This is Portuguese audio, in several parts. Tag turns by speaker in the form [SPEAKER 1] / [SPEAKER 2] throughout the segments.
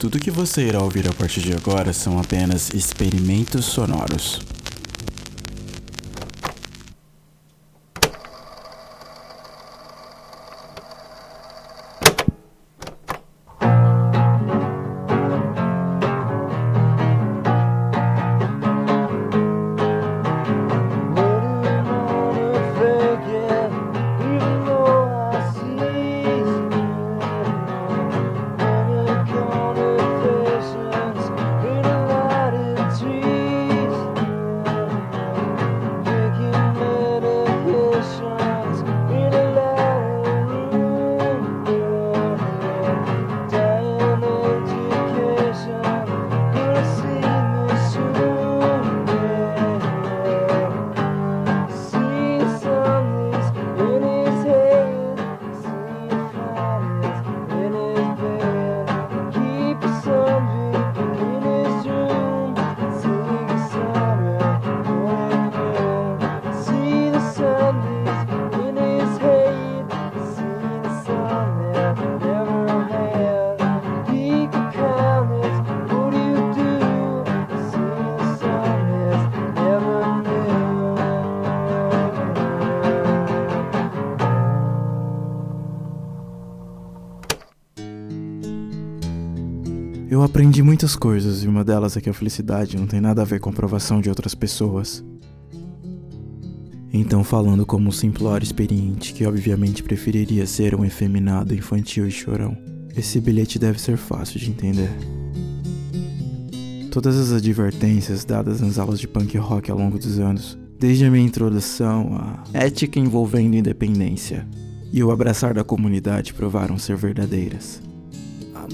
[SPEAKER 1] Tudo que você irá ouvir a partir de agora são apenas experimentos sonoros. Eu aprendi muitas coisas e uma delas é que a felicidade não tem nada a ver com a aprovação de outras pessoas. Então, falando como um simplório experiente que obviamente preferiria ser um efeminado infantil e chorão, esse bilhete deve ser fácil de entender. Todas as advertências dadas nas aulas de punk rock ao longo dos anos, desde a minha introdução à ética envolvendo independência e o abraçar da comunidade provaram ser verdadeiras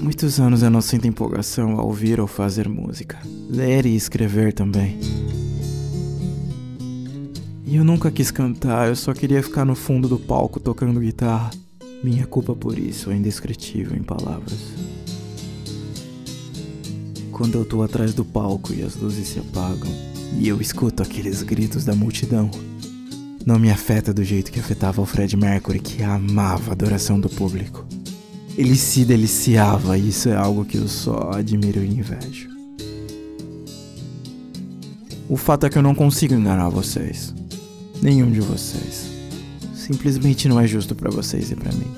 [SPEAKER 1] muitos anos eu não sinto empolgação ao ouvir ou fazer música, ler e escrever também. E eu nunca quis cantar, eu só queria ficar no fundo do palco tocando guitarra. Minha culpa por isso é indescritível em palavras. Quando eu tô atrás do palco e as luzes se apagam, e eu escuto aqueles gritos da multidão, não me afeta do jeito que afetava o Fred Mercury, que amava a adoração do público. Ele se deliciava, isso é algo que eu só admiro e invejo. O fato é que eu não consigo enganar vocês. Nenhum de vocês. Simplesmente não é justo para vocês e para mim.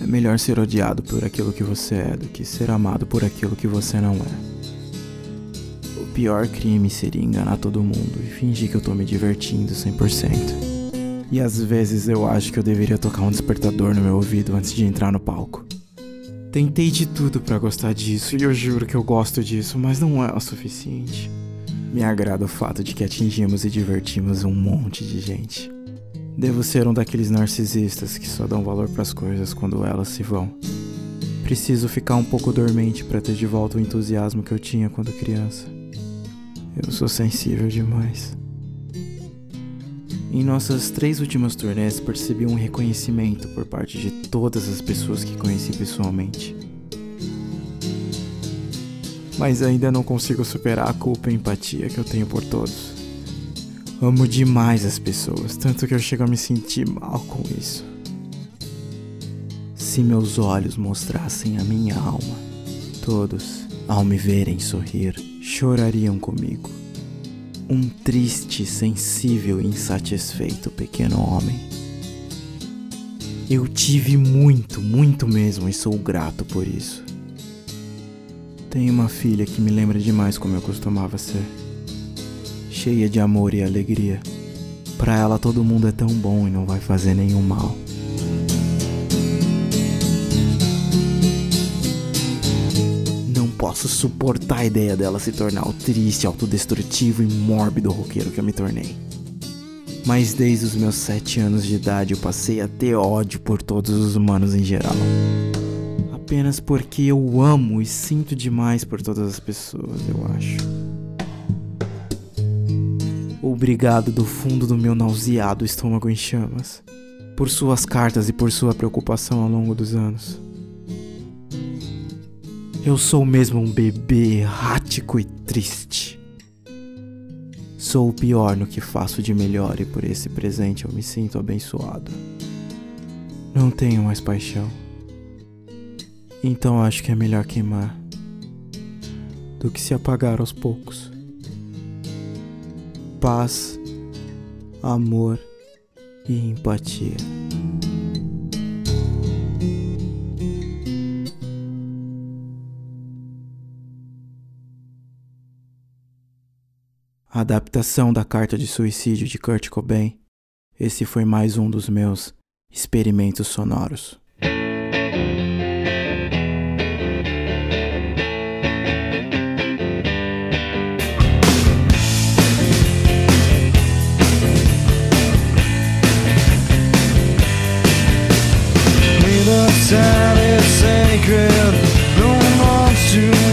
[SPEAKER 1] É melhor ser odiado por aquilo que você é do que ser amado por aquilo que você não é. O pior crime seria enganar todo mundo e fingir que eu tô me divertindo 100%. E às vezes eu acho que eu deveria tocar um despertador no meu ouvido antes de entrar no palco. Tentei de tudo para gostar disso e eu juro que eu gosto disso, mas não é o suficiente. Me agrada o fato de que atingimos e divertimos um monte de gente. Devo ser um daqueles narcisistas que só dão valor para as coisas quando elas se vão. Preciso ficar um pouco dormente para ter de volta o entusiasmo que eu tinha quando criança. Eu sou sensível demais. Em nossas três últimas turnês, percebi um reconhecimento por parte de todas as pessoas que conheci pessoalmente. Mas ainda não consigo superar a culpa e empatia que eu tenho por todos. Amo demais as pessoas, tanto que eu chego a me sentir mal com isso. Se meus olhos mostrassem a minha alma, todos, ao me verem sorrir, chorariam comigo um triste, sensível e insatisfeito pequeno homem. Eu tive muito, muito mesmo e sou grato por isso. Tenho uma filha que me lembra demais como eu costumava ser. Cheia de amor e alegria. Para ela todo mundo é tão bom e não vai fazer nenhum mal. Posso suportar a ideia dela se tornar o triste, autodestrutivo e mórbido roqueiro que eu me tornei. Mas desde os meus sete anos de idade eu passei a ter ódio por todos os humanos em geral. Apenas porque eu amo e sinto demais por todas as pessoas, eu acho. Obrigado do fundo do meu nauseado estômago em chamas, por suas cartas e por sua preocupação ao longo dos anos. Eu sou mesmo um bebê errático e triste. Sou o pior no que faço de melhor e por esse presente eu me sinto abençoado. Não tenho mais paixão. Então acho que é melhor queimar do que se apagar aos poucos. Paz, amor e empatia. A adaptação da carta de suicídio de Kurt Cobain. Esse foi mais um dos meus experimentos sonoros. sacred. No